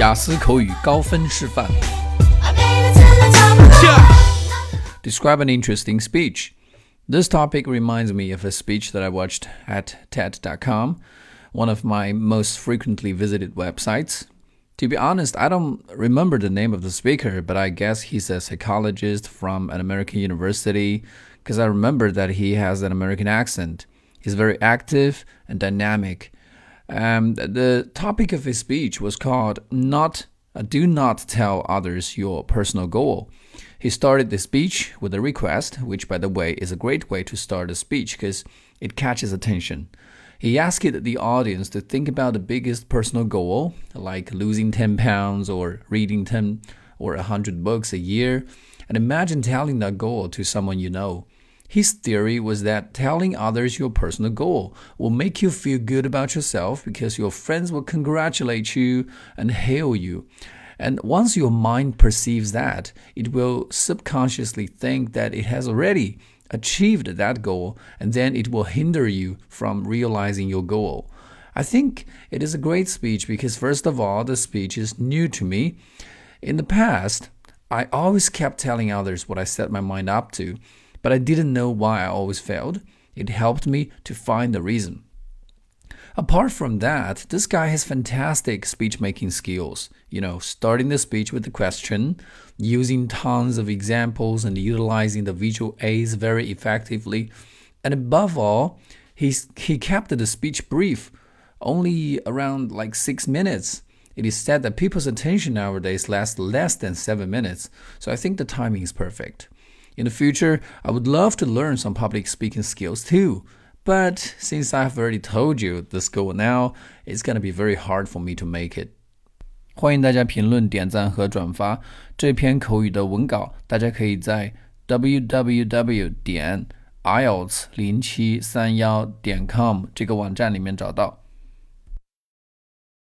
雅思口语高分示范。 Describe an interesting speech. This topic reminds me of a speech that I watched at TED.com, one of my most frequently visited websites. To be honest, I don't remember the name of the speaker, but I guess he's a psychologist from an American university because I remember that he has an American accent. He's very active and dynamic. um, the topic of his speech was called "Not uh, Do Not Tell Others Your Personal Goal." He started the speech with a request, which, by the way, is a great way to start a speech because it catches attention. He asked the audience to think about the biggest personal goal, like losing 10 pounds or reading 10 or 100 books a year, and imagine telling that goal to someone you know. His theory was that telling others your personal goal will make you feel good about yourself because your friends will congratulate you and hail you. And once your mind perceives that, it will subconsciously think that it has already achieved that goal, and then it will hinder you from realizing your goal. I think it is a great speech because, first of all, the speech is new to me. In the past, I always kept telling others what I set my mind up to, but I didn't know why I always failed. It helped me to find the reason. Apart from that, this guy has fantastic speech making skills. You know, starting the speech with a question, using tons of examples, and utilizing the visual aids very effectively. And above all, he's, he kept the speech brief, only around like six minutes. It is said that people's attention nowadays lasts less than seven minutes, so I think the timing is perfect. In the future, I would love to learn some public speaking skills too. But since I've already told you this goal now, it's gonna be very hard for me to make it. 欢迎大家评论、点赞和转发这篇口语的文稿，大家可以在 www 点 ielts 零七三幺点 com 这个网站里面找到。